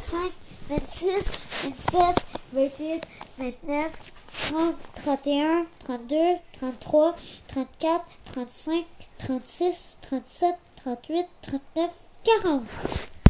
25, 26, 27, 28, 29, 30, 31, 32, 33, 34, 35, 36, 37, 38, 39, 40.